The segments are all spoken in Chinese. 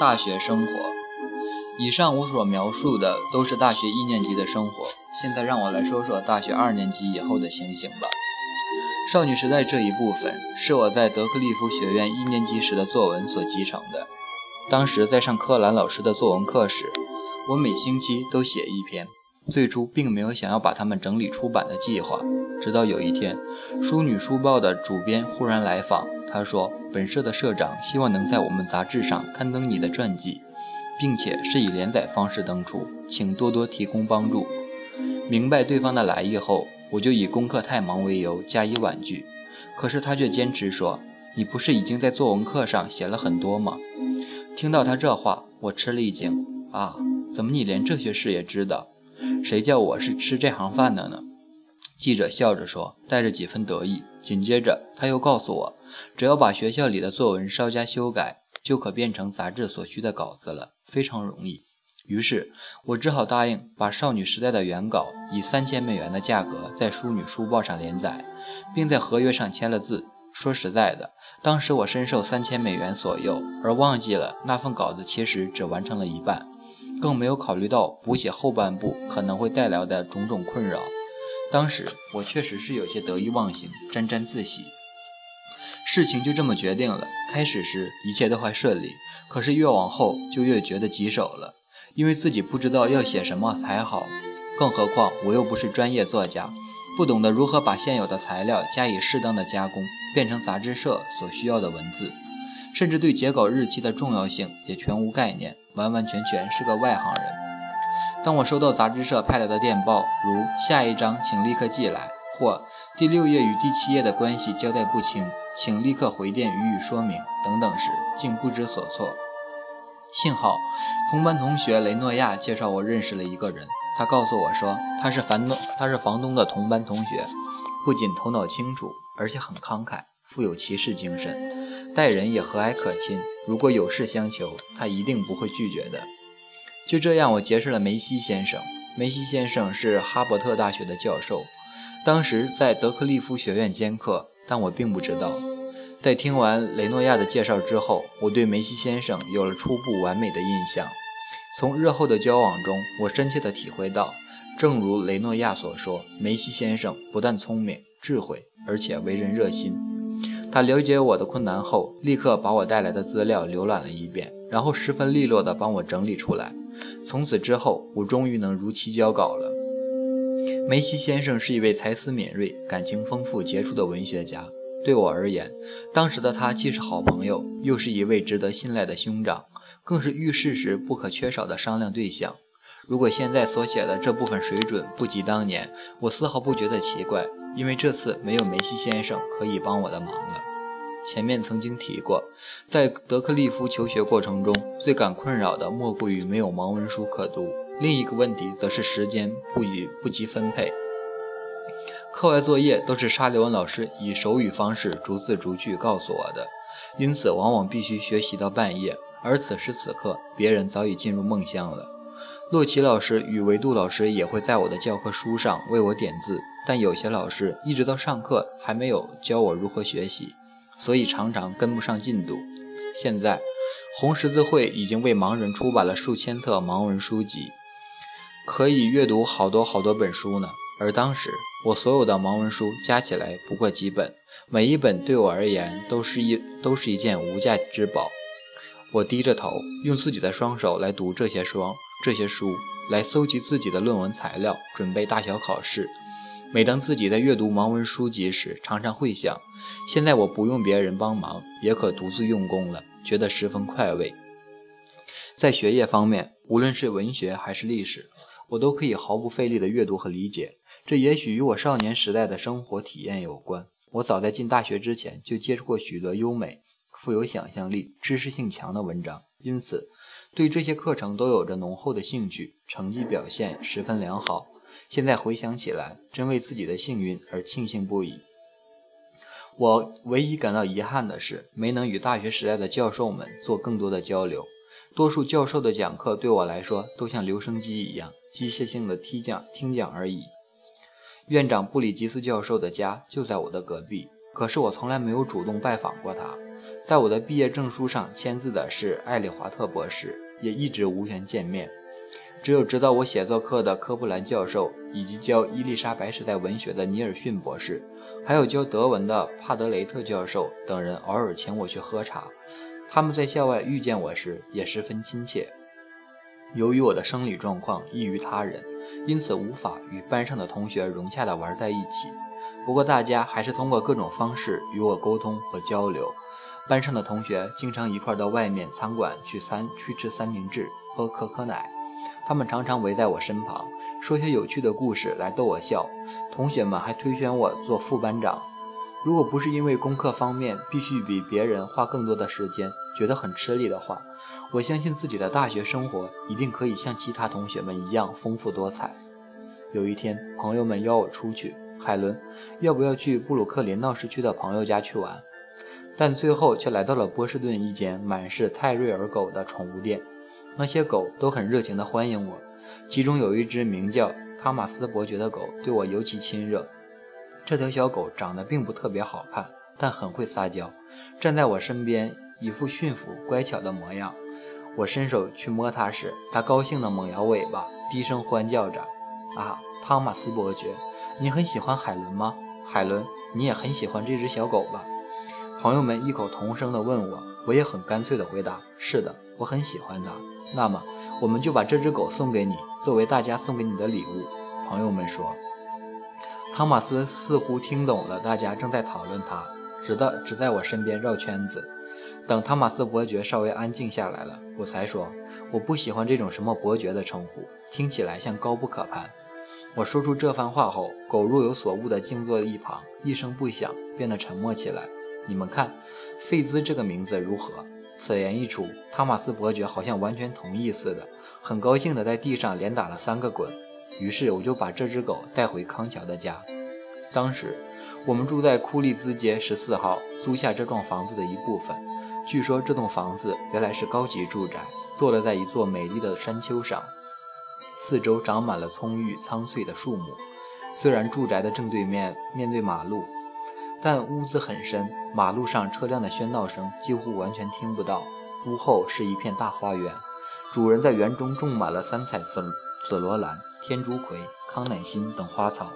大学生活。以上我所描述的都是大学一年级的生活，现在让我来说说大学二年级以后的情形吧。少女时代这一部分是我在德克利夫学院一年级时的作文所集成的。当时在上柯兰老师的作文课时，我每星期都写一篇。最初并没有想要把它们整理出版的计划，直到有一天，《淑女书报》的主编忽然来访，他说：“本社的社长希望能在我们杂志上刊登你的传记，并且是以连载方式登出，请多多提供帮助。”明白对方的来意后，我就以功课太忙为由加以婉拒。可是他却坚持说：“你不是已经在作文课上写了很多吗？”听到他这话，我吃了一惊：“啊，怎么你连这些事也知道？”谁叫我是吃这行饭的呢？记者笑着说，带着几分得意。紧接着，他又告诉我，只要把学校里的作文稍加修改，就可变成杂志所需的稿子了，非常容易。于是，我只好答应把少女时代的原稿以三千美元的价格在《淑女书报》上连载，并在合约上签了字。说实在的，当时我深受三千美元左右，而忘记了那份稿子其实只完成了一半。更没有考虑到补写后半部可能会带来的种种困扰。当时我确实是有些得意忘形，沾沾自喜。事情就这么决定了。开始时一切都还顺利，可是越往后就越觉得棘手了，因为自己不知道要写什么才好。更何况我又不是专业作家，不懂得如何把现有的材料加以适当的加工，变成杂志社所需要的文字。甚至对截稿日期的重要性也全无概念，完完全全是个外行人。当我收到杂志社派来的电报，如下一章请立刻寄来，或第六页与第七页的关系交代不清，请立刻回电予以说明等等时，竟不知所措。幸好同班同学雷诺亚介绍我认识了一个人，他告诉我说他是房东，他是房东的同班同学，不仅头脑清楚，而且很慷慨，富有骑士精神。待人也和蔼可亲，如果有事相求，他一定不会拒绝的。就这样，我结识了梅西先生。梅西先生是哈伯特大学的教授，当时在德克利夫学院兼课，但我并不知道。在听完雷诺亚的介绍之后，我对梅西先生有了初步完美的印象。从日后的交往中，我深切地体会到，正如雷诺亚所说，梅西先生不但聪明、智慧，而且为人热心。他了解我的困难后，立刻把我带来的资料浏览了一遍，然后十分利落地帮我整理出来。从此之后，我终于能如期交稿了。梅西先生是一位才思敏锐、感情丰富、杰出的文学家。对我而言，当时的他既是好朋友，又是一位值得信赖的兄长，更是遇事时不可缺少的商量对象。如果现在所写的这部分水准不及当年，我丝毫不觉得奇怪。因为这次没有梅西先生可以帮我的忙了。前面曾经提过，在德克利夫求学过程中，最感困扰的莫过于没有盲文书可读。另一个问题则是时间不予不及分配，课外作业都是沙利文老师以手语方式逐字逐句告诉我的，因此往往必须学习到半夜，而此时此刻，别人早已进入梦乡了。洛奇老师与维度老师也会在我的教科书上为我点字。但有些老师一直到上课还没有教我如何学习，所以常常跟不上进度。现在，红十字会已经为盲人出版了数千册盲文书籍，可以阅读好多好多本书呢。而当时我所有的盲文书加起来不过几本，每一本对我而言都是一都是一件无价之宝。我低着头，用自己的双手来读这些书，这些书来搜集自己的论文材料，准备大小考试。每当自己在阅读盲文书籍时，常常会想：现在我不用别人帮忙，也可独自用功了，觉得十分快慰。在学业方面，无论是文学还是历史，我都可以毫不费力地阅读和理解。这也许与我少年时代的生活体验有关。我早在进大学之前就接触过许多优美、富有想象力、知识性强的文章，因此对这些课程都有着浓厚的兴趣，成绩表现十分良好。现在回想起来，真为自己的幸运而庆幸不已。我唯一感到遗憾的是，没能与大学时代的教授们做更多的交流。多数教授的讲课对我来说，都像留声机一样，机械性的听讲听讲而已。院长布里吉斯教授的家就在我的隔壁，可是我从来没有主动拜访过他。在我的毕业证书上签字的是艾利华特博士，也一直无缘见面。只有指导我写作课的科布兰教授，以及教伊丽莎白时代文学的尼尔逊博士，还有教德文的帕德雷特教授等人偶尔请我去喝茶。他们在校外遇见我时也十分亲切。由于我的生理状况异于他人，因此无法与班上的同学融洽地玩在一起。不过大家还是通过各种方式与我沟通和交流。班上的同学经常一块到外面餐馆去餐去吃三明治、喝可可奶。他们常常围在我身旁，说些有趣的故事来逗我笑。同学们还推选我做副班长。如果不是因为功课方面必须比别人花更多的时间，觉得很吃力的话，我相信自己的大学生活一定可以像其他同学们一样丰富多彩。有一天，朋友们邀我出去，海伦，要不要去布鲁克林闹市区的朋友家去玩？但最后却来到了波士顿一间满是泰瑞尔狗的宠物店，那些狗都很热情地欢迎我，其中有一只名叫汤马斯伯爵的狗对我尤其亲热。这条小狗长得并不特别好看，但很会撒娇，站在我身边，一副驯服乖巧的模样。我伸手去摸它时，它高兴地猛摇尾巴，低声欢叫着：“啊，汤马斯伯爵，你很喜欢海伦吗？海伦，你也很喜欢这只小狗吧？”朋友们异口同声地问我，我也很干脆地回答：“是的，我很喜欢它。”那么，我们就把这只狗送给你，作为大家送给你的礼物。朋友们说。汤马斯似乎听懂了大家正在讨论他，只在只在我身边绕圈子。等汤马斯伯爵稍微安静下来了，我才说：“我不喜欢这种什么伯爵的称呼，听起来像高不可攀。”我说出这番话后，狗若有所悟地静坐一旁，一声不响，变得沉默起来。你们看，费兹这个名字如何？此言一出，汤马斯伯爵好像完全同意似的，很高兴地在地上连打了三个滚。于是我就把这只狗带回康桥的家。当时我们住在库利兹街十四号，租下这幢房子的一部分。据说这栋房子原来是高级住宅，坐落在一座美丽的山丘上，四周长满了葱郁苍翠的树木。虽然住宅的正对面面对马路，但屋子很深，马路上车辆的喧闹声几乎完全听不到。屋后是一片大花园，主人在园中种满了三彩紫紫罗兰。天竺葵、康乃馨等花草，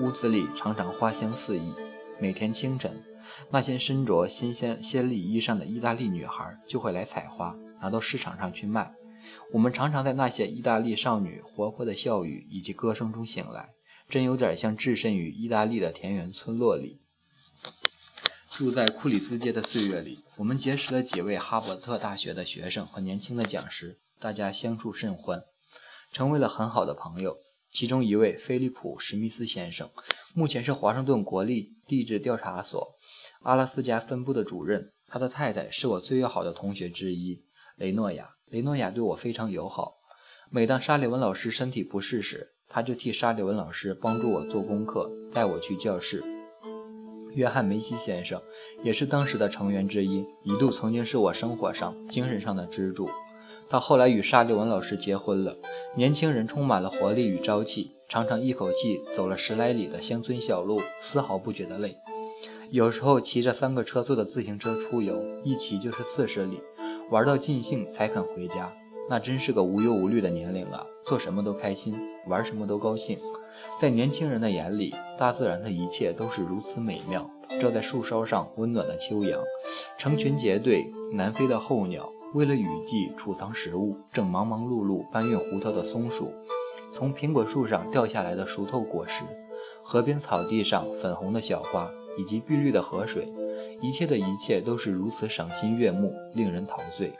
屋子里常常花香四溢。每天清晨，那些身着新鲜鲜丽衣裳的意大利女孩就会来采花，拿到市场上去卖。我们常常在那些意大利少女活泼的笑语以及歌声中醒来，真有点像置身于意大利的田园村落里。住在库里斯街的岁月里，我们结识了几位哈伯特大学的学生和年轻的讲师，大家相处甚欢。成为了很好的朋友。其中一位菲利普·史密斯先生，目前是华盛顿国立地质调查所阿拉斯加分部的主任。他的太太是我最要好的同学之一，雷诺亚。雷诺亚对我非常友好。每当沙利文老师身体不适时，他就替沙利文老师帮助我做功课，带我去教室。约翰·梅西先生也是当时的成员之一，一度曾经是我生活上、精神上的支柱。他后来与沙利文老师结婚了。年轻人充满了活力与朝气，常常一口气走了十来里的乡村小路，丝毫不觉得累。有时候骑着三个车座的自行车出游，一骑就是四十里，玩到尽兴才肯回家。那真是个无忧无虑的年龄啊，做什么都开心，玩什么都高兴。在年轻人的眼里，大自然的一切都是如此美妙。照在树梢上温暖的秋阳，成群结队南飞的候鸟。为了雨季储藏食物，正忙忙碌碌搬运胡桃的松鼠，从苹果树上掉下来的熟透果实，河边草地上粉红的小花，以及碧绿的河水，一切的一切都是如此赏心悦目，令人陶醉。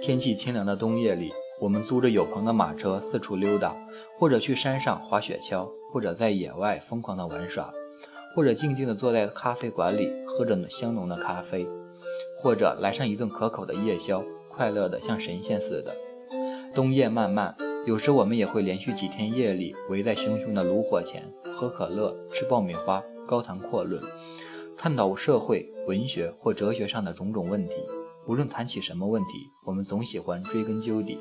天气清凉的冬夜里，我们租着有棚的马车四处溜达，或者去山上滑雪橇，或者在野外疯狂的玩耍，或者静静地坐在咖啡馆里喝着香浓的咖啡。或者来上一顿可口的夜宵，快乐的像神仙似的。冬夜漫漫，有时我们也会连续几天夜里围在熊熊的炉火前，喝可乐，吃爆米花，高谈阔论，探讨社会、文学或哲学上的种种问题。无论谈起什么问题，我们总喜欢追根究底。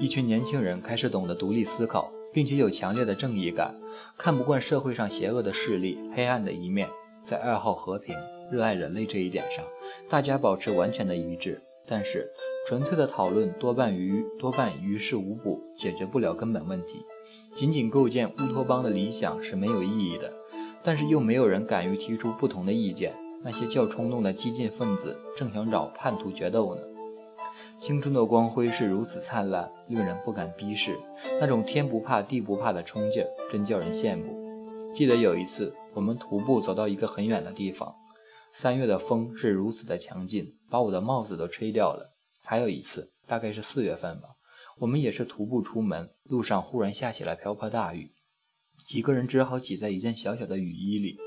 一群年轻人开始懂得独立思考，并且有强烈的正义感，看不惯社会上邪恶的势力、黑暗的一面。在爱好和平、热爱人类这一点上，大家保持完全的一致。但是，纯粹的讨论多半于多半于事无补，解决不了根本问题。仅仅构建乌托邦的理想是没有意义的，但是又没有人敢于提出不同的意见。那些较冲动的激进分子正想找叛徒决斗呢。青春的光辉是如此灿烂，令人不敢逼视。那种天不怕地不怕的冲劲儿，真叫人羡慕。记得有一次，我们徒步走到一个很远的地方，三月的风是如此的强劲，把我的帽子都吹掉了。还有一次，大概是四月份吧，我们也是徒步出门，路上忽然下起了瓢泼大雨，几个人只好挤在一件小小的雨衣里。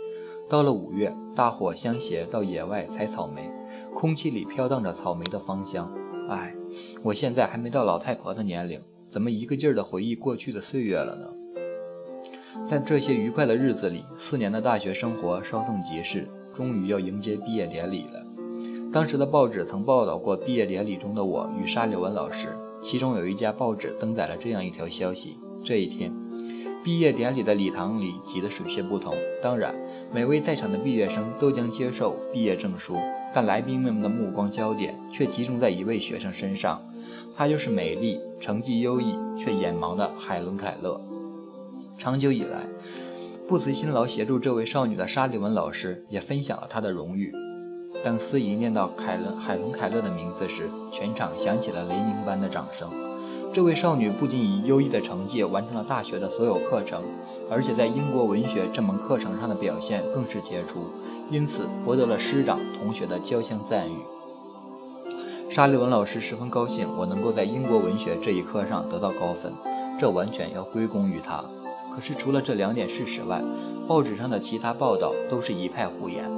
到了五月，大伙相携到野外采草莓，空气里飘荡着草莓的芳香。唉，我现在还没到老太婆的年龄，怎么一个劲儿的回忆过去的岁月了呢？在这些愉快的日子里，四年的大学生活稍纵即逝，终于要迎接毕业典礼了。当时的报纸曾报道过毕业典礼中的我与沙利文老师，其中有一家报纸登载了这样一条消息：这一天，毕业典礼的礼堂里挤得水泄不通。当然，每位在场的毕业生都将接受毕业证书，但来宾们的目光焦点却集中在一位学生身上，她就是美丽、成绩优异却眼盲的海伦·凯勒。长久以来，不辞辛劳协助这位少女的沙利文老师也分享了她的荣誉。当司仪念到凯伦海伦凯勒的名字时，全场响起了雷鸣般的掌声。这位少女不仅以优异的成绩完成了大学的所有课程，而且在英国文学这门课程上的表现更是杰出，因此博得了师长同学的交相赞誉。沙利文老师十分高兴我能够在英国文学这一科上得到高分，这完全要归功于他。可是除了这两点事实外，报纸上的其他报道都是一派胡言。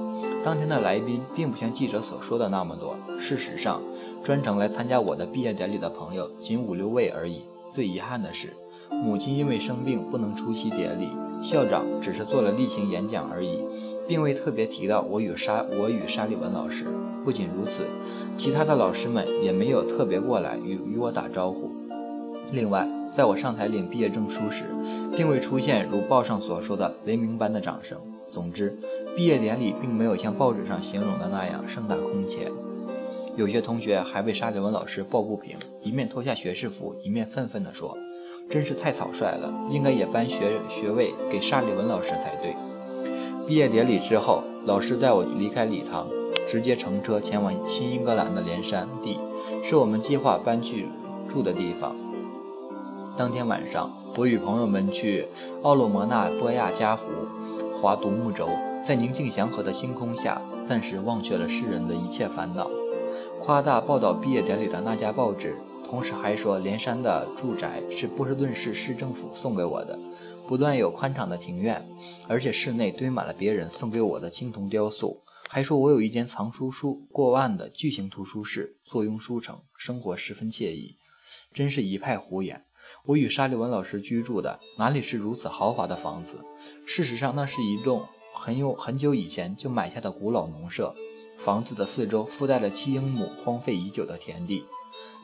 当天的来宾并不像记者所说的那么多。事实上，专程来参加我的毕业典礼的朋友仅五六位而已。最遗憾的是，母亲因为生病不能出席典礼，校长只是做了例行演讲而已，并未特别提到我与沙我与沙利文老师。不仅如此，其他的老师们也没有特别过来与与我打招呼。另外，在我上台领毕业证书时，并未出现如报上所说的雷鸣般的掌声。总之，毕业典礼并没有像报纸上形容的那样盛大空前。有些同学还为沙利文老师抱不平，一面脱下学士服，一面愤愤地说：“真是太草率了，应该也颁学学位给沙利文老师才对。”毕业典礼之后，老师带我离开礼堂，直接乘车前往新英格兰的连山地，是我们计划搬去住的地方。当天晚上，我与朋友们去奥洛摩纳波亚加湖划独木舟，在宁静祥和的星空下，暂时忘却了世人的一切烦恼。夸大报道毕业典礼的那家报纸，同时还说连山的住宅是波士顿市市政府送给我的，不但有宽敞的庭院，而且室内堆满了别人送给我的青铜雕塑，还说我有一间藏书书过万的巨型图书室，坐拥书城，生活十分惬意。真是一派胡言。我与沙利文老师居住的哪里是如此豪华的房子？事实上，那是一栋很有很久以前就买下的古老农舍。房子的四周附带了七英亩荒废已久的田地。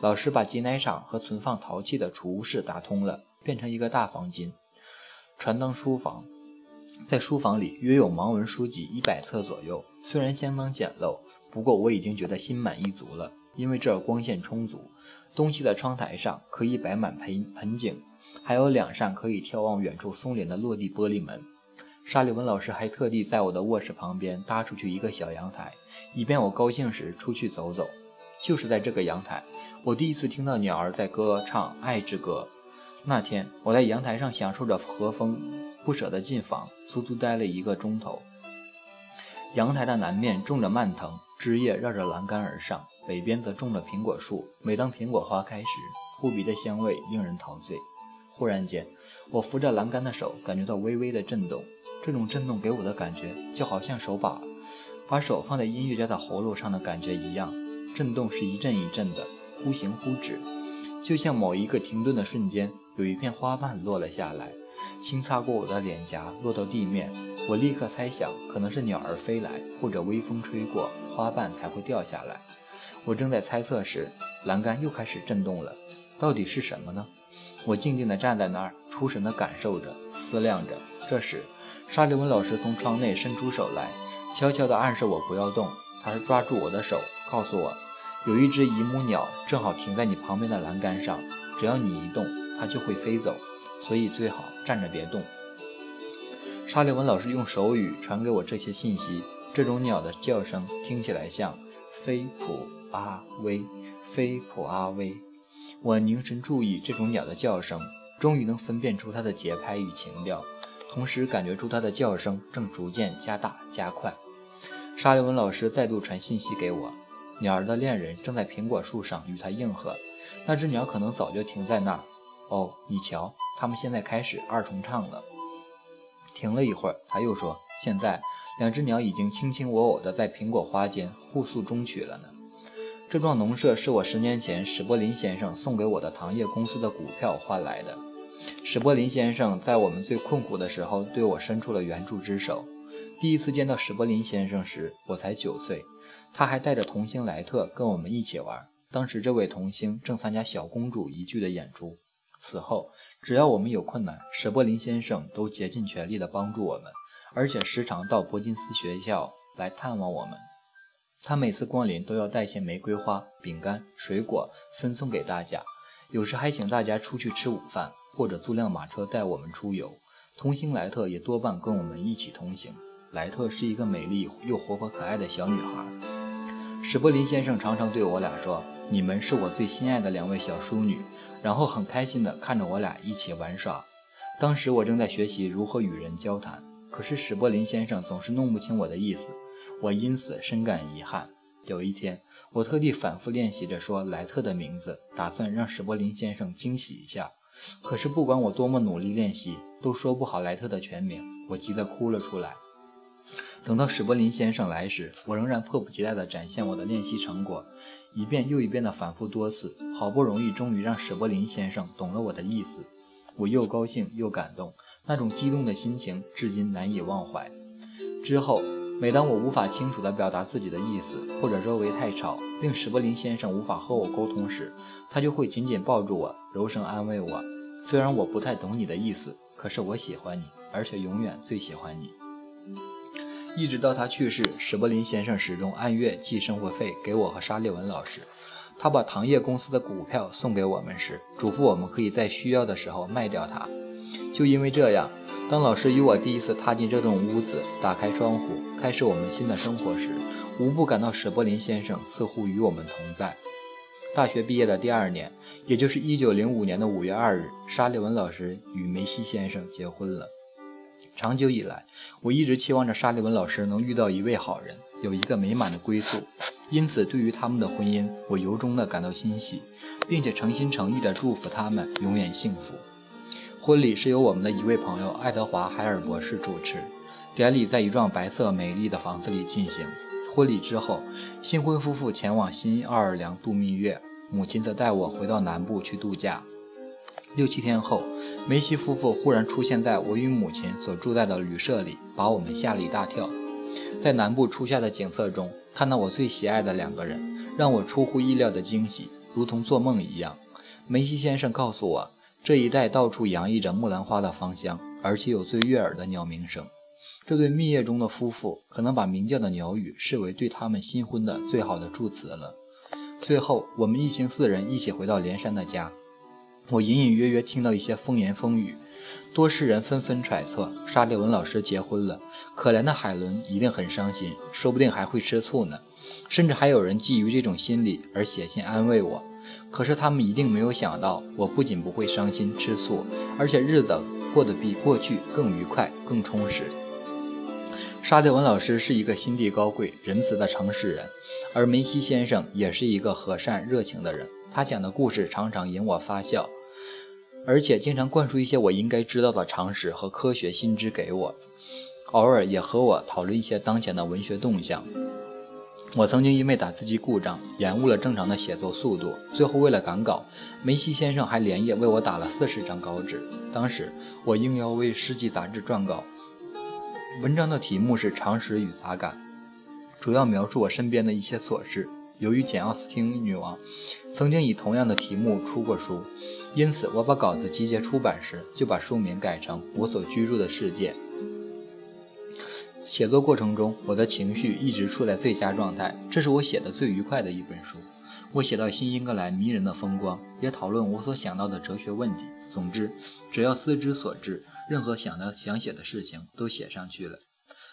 老师把挤奶场和存放陶器的储物室打通了，变成一个大房间，传当书房。在书房里约有盲文书籍一百册左右，虽然相当简陋，不过我已经觉得心满意足了，因为这儿光线充足。东西的窗台上可以摆满盆盆景，还有两扇可以眺望远处松林的落地玻璃门。沙利文老师还特地在我的卧室旁边搭出去一个小阳台，以便我高兴时出去走走。就是在这个阳台，我第一次听到鸟儿在歌唱《爱之歌》。那天我在阳台上享受着和风，不舍得进房，足足待了一个钟头。阳台的南面种着蔓藤，枝叶绕着栏杆而上。北边则种了苹果树，每当苹果花开时，扑鼻的香味令人陶醉。忽然间，我扶着栏杆的手感觉到微微的震动，这种震动给我的感觉就好像手把把手放在音乐家的喉咙上的感觉一样，震动是一阵一阵的，忽行忽止，就像某一个停顿的瞬间，有一片花瓣落了下来，轻擦过我的脸颊，落到地面。我立刻猜想，可能是鸟儿飞来，或者微风吹过，花瓣才会掉下来。我正在猜测时，栏杆又开始震动了。到底是什么呢？我静静地站在那儿，出神地感受着、思量着。这时，沙利文老师从窗内伸出手来，悄悄地暗示我不要动。他是抓住我的手，告诉我，有一只姨母鸟正好停在你旁边的栏杆上，只要你一动，它就会飞走，所以最好站着别动。沙利文老师用手语传给我这些信息。这种鸟的叫声听起来像飞普阿威，飞普阿威。我凝神注意这种鸟的叫声，终于能分辨出它的节拍与情调，同时感觉出它的叫声正逐渐加大加快。沙利文老师再度传信息给我：鸟儿的恋人正在苹果树上与它应和。那只鸟可能早就停在那儿。哦，你瞧，他们现在开始二重唱了。停了一会儿，他又说：“现在。”两只鸟已经卿卿我我地在苹果花间互诉衷曲了呢。这幢农舍是我十年前史柏林先生送给我的糖业公司的股票换来的。史柏林先生在我们最困苦的时候对我伸出了援助之手。第一次见到史柏林先生时，我才九岁，他还带着童星莱特跟我们一起玩。当时这位童星正参加《小公主》一剧的演出。此后，只要我们有困难，史柏林先生都竭尽全力地帮助我们。而且时常到伯金斯学校来探望我们。他每次光临都要带些玫瑰花、饼干、水果分送给大家，有时还请大家出去吃午饭，或者租辆马车带我们出游。童星莱特也多半跟我们一起同行。莱特是一个美丽又活泼可爱的小女孩。史柏林先生常常对我俩说：“你们是我最心爱的两位小淑女。”然后很开心地看着我俩一起玩耍。当时我正在学习如何与人交谈。可是史柏林先生总是弄不清我的意思，我因此深感遗憾。有一天，我特地反复练习着说莱特的名字，打算让史柏林先生惊喜一下。可是不管我多么努力练习，都说不好莱特的全名，我急得哭了出来。等到史柏林先生来时，我仍然迫不及待地展现我的练习成果，一遍又一遍地反复多次，好不容易终于让史柏林先生懂了我的意思。我又高兴又感动。那种激动的心情至今难以忘怀。之后，每当我无法清楚地表达自己的意思，或者周围太吵，令史柏林先生无法和我沟通时，他就会紧紧抱住我，柔声安慰我：“虽然我不太懂你的意思，可是我喜欢你，而且永远最喜欢你。”一直到他去世，史伯林先生始终按月寄生活费给我和沙利文老师。他把糖业公司的股票送给我们时，嘱咐我们可以在需要的时候卖掉它。就因为这样，当老师与我第一次踏进这栋屋子，打开窗户，开始我们新的生活时，无不感到史伯林先生似乎与我们同在。大学毕业的第二年，也就是1905年的5月2日，沙利文老师与梅西先生结婚了。长久以来，我一直期望着沙利文老师能遇到一位好人，有一个美满的归宿。因此，对于他们的婚姻，我由衷地感到欣喜，并且诚心诚意地祝福他们永远幸福。婚礼是由我们的一位朋友爱德华·海尔博士主持，典礼在一幢白色美丽的房子里进行。婚礼之后，新婚夫妇前往新奥尔良度蜜月，母亲则带我回到南部去度假。六七天后，梅西夫妇忽然出现在我与母亲所住在的旅社里，把我们吓了一大跳。在南部初夏的景色中，看到我最喜爱的两个人，让我出乎意料的惊喜，如同做梦一样。梅西先生告诉我。这一带到处洋溢着木兰花的芳香，而且有最悦耳的鸟鸣声。这对蜜月中的夫妇可能把鸣叫的鸟语视为对他们新婚的最好的祝词了。最后，我们一行四人一起回到连山的家。我隐隐约约听到一些风言风语，多世人纷纷揣测沙利文老师结婚了，可怜的海伦一定很伤心，说不定还会吃醋呢。甚至还有人基于这种心理而写信安慰我。可是他们一定没有想到，我不仅不会伤心吃醋，而且日子过得比过去更愉快、更充实。沙利文老师是一个心地高贵、仁慈的诚实人，而梅西先生也是一个和善、热情的人。他讲的故事常常引我发笑，而且经常灌输一些我应该知道的常识和科学新知给我，偶尔也和我讨论一些当前的文学动向。我曾经因为打字机故障延误了正常的写作速度，最后为了赶稿，梅西先生还连夜为我打了四十张稿纸。当时我应邀为《世纪》杂志撰稿，文章的题目是《常识与杂感》，主要描述我身边的一些琐事。由于简·奥斯汀女王曾经以同样的题目出过书，因此我把稿子集结出版时就把书名改成《我所居住的世界》。写作过程中，我的情绪一直处在最佳状态，这是我写的最愉快的一本书。我写到新英格兰迷人的风光，也讨论我所想到的哲学问题。总之，只要思之所至，任何想的想写的事情都写上去了。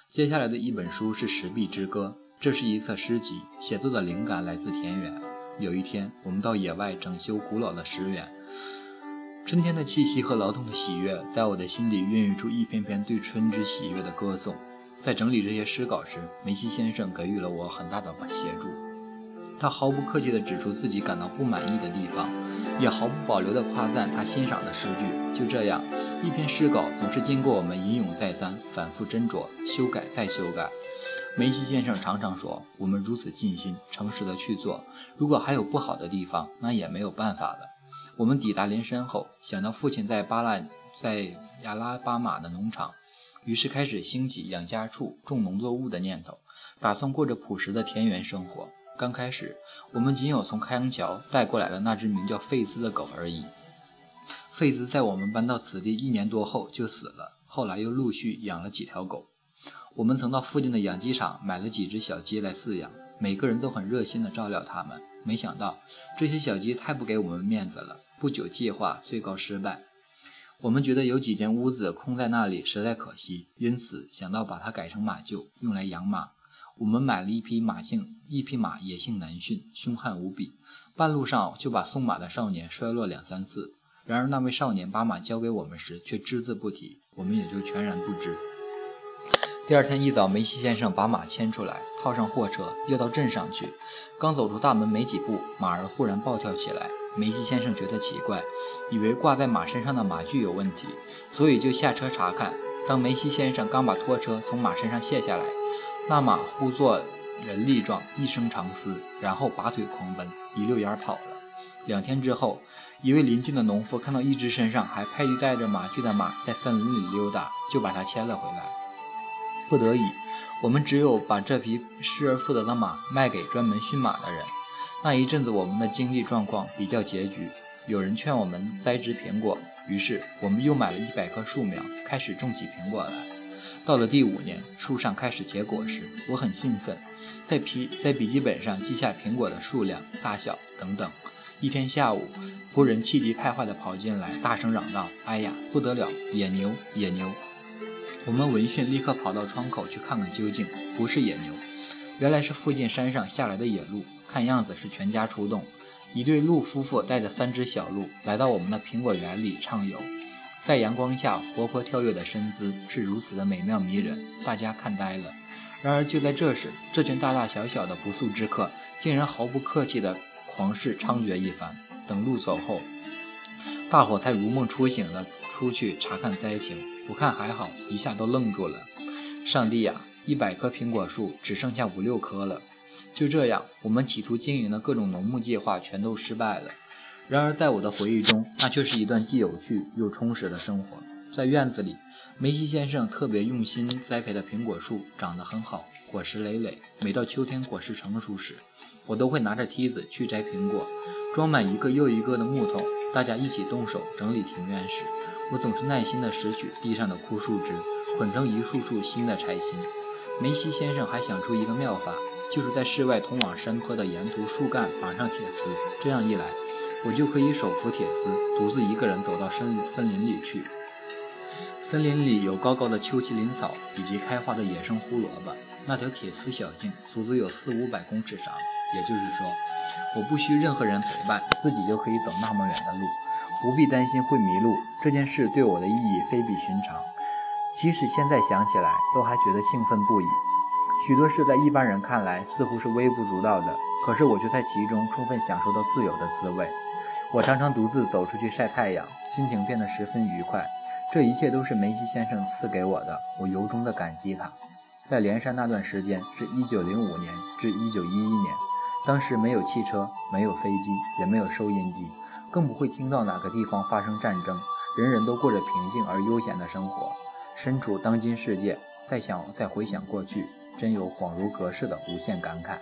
接下来的一本书是《石壁之歌》，这是一册诗集，写作的灵感来自田园。有一天，我们到野外整修古老的石园，春天的气息和劳动的喜悦，在我的心里孕育出一篇篇对春之喜悦的歌颂。在整理这些诗稿时，梅西先生给予了我很大的协助。他毫不客气地指出自己感到不满意的地方，也毫不保留地夸赞他欣赏的诗句。就这样，一篇诗稿总是经过我们吟咏再三、反复斟酌、修改再修改。梅西先生常常说：“我们如此尽心、诚实地去做，如果还有不好的地方，那也没有办法了。”我们抵达林山后，想到父亲在巴拉在亚拉巴马的农场。于是开始兴起养家畜、种农作物的念头，打算过着朴实的田园生活。刚开始，我们仅有从开阳桥带过来的那只名叫费兹的狗而已。费兹在我们搬到此地一年多后就死了，后来又陆续养了几条狗。我们曾到附近的养鸡场买了几只小鸡来饲养，每个人都很热心地照料它们。没想到这些小鸡太不给我们面子了，不久计划遂告失败。我们觉得有几间屋子空在那里实在可惜，因此想到把它改成马厩，用来养马。我们买了一匹马性一匹马，野性难驯，凶悍无比。半路上就把送马的少年摔落两三次。然而那位少年把马交给我们时，却只字不提，我们也就全然不知。第二天一早，梅西先生把马牵出来，套上货车，要到镇上去。刚走出大门没几步，马儿忽然暴跳起来。梅西先生觉得奇怪，以为挂在马身上的马具有问题，所以就下车查看。当梅西先生刚把拖车从马身上卸下来，那马忽作人力状，一声长嘶，然后拔腿狂奔，一溜烟跑了。两天之后，一位邻近的农夫看到一只身上还佩戴着马具的马在森林里溜达，就把它牵了回来。不得已，我们只有把这匹失而复得的马卖给专门驯马的人。那一阵子，我们的经济状况比较拮据。有人劝我们栽植苹果，于是我们又买了一百棵树苗，开始种起苹果来。到了第五年，树上开始结果时，我很兴奋，在皮在笔记本上记下苹果的数量、大小等等。一天下午，仆人气急败坏地跑进来，大声嚷道：“哎呀，不得了！野牛，野牛！”我们闻讯立刻跑到窗口去看看究竟，不是野牛。原来是附近山上下来的野鹿，看样子是全家出动。一对鹿夫妇带着三只小鹿来到我们的苹果园里畅游，在阳光下活泼跳跃的身姿是如此的美妙迷人，大家看呆了。然而就在这时，这群大大小小的不速之客竟然毫不客气地狂势猖獗一番。等鹿走后，大伙才如梦初醒地出去查看灾情。不看还好，一下都愣住了。上帝呀！一百棵苹果树只剩下五六棵了，就这样，我们企图经营的各种农牧计划全都失败了。然而，在我的回忆中，那却是一段既有趣又充实的生活。在院子里，梅西先生特别用心栽培的苹果树长得很好，果实累累。每到秋天果实成熟时，我都会拿着梯子去摘苹果，装满一个又一个的木桶。大家一起动手整理庭院时，我总是耐心地拾取地上的枯树枝，捆成一束束新的柴薪。梅西先生还想出一个妙法，就是在室外通往山坡的沿途树干绑上铁丝，这样一来，我就可以手扶铁丝，独自一个人走到森森林里去。森林里有高高的秋麒麟草以及开花的野生胡萝卜。那条铁丝小径足足有四五百公尺长，也就是说，我不需任何人陪伴，自己就可以走那么远的路，不必担心会迷路。这件事对我的意义非比寻常。即使现在想起来，都还觉得兴奋不已。许多事在一般人看来似乎是微不足道的，可是我却在其中充分享受到自由的滋味。我常常独自走出去晒太阳，心情变得十分愉快。这一切都是梅西先生赐给我的，我由衷地感激他。在连山那段时间是一九零五年至一九一一年，当时没有汽车，没有飞机，也没有收音机，更不会听到哪个地方发生战争，人人都过着平静而悠闲的生活。身处当今世界，再想再回想过去，真有恍如隔世的无限感慨。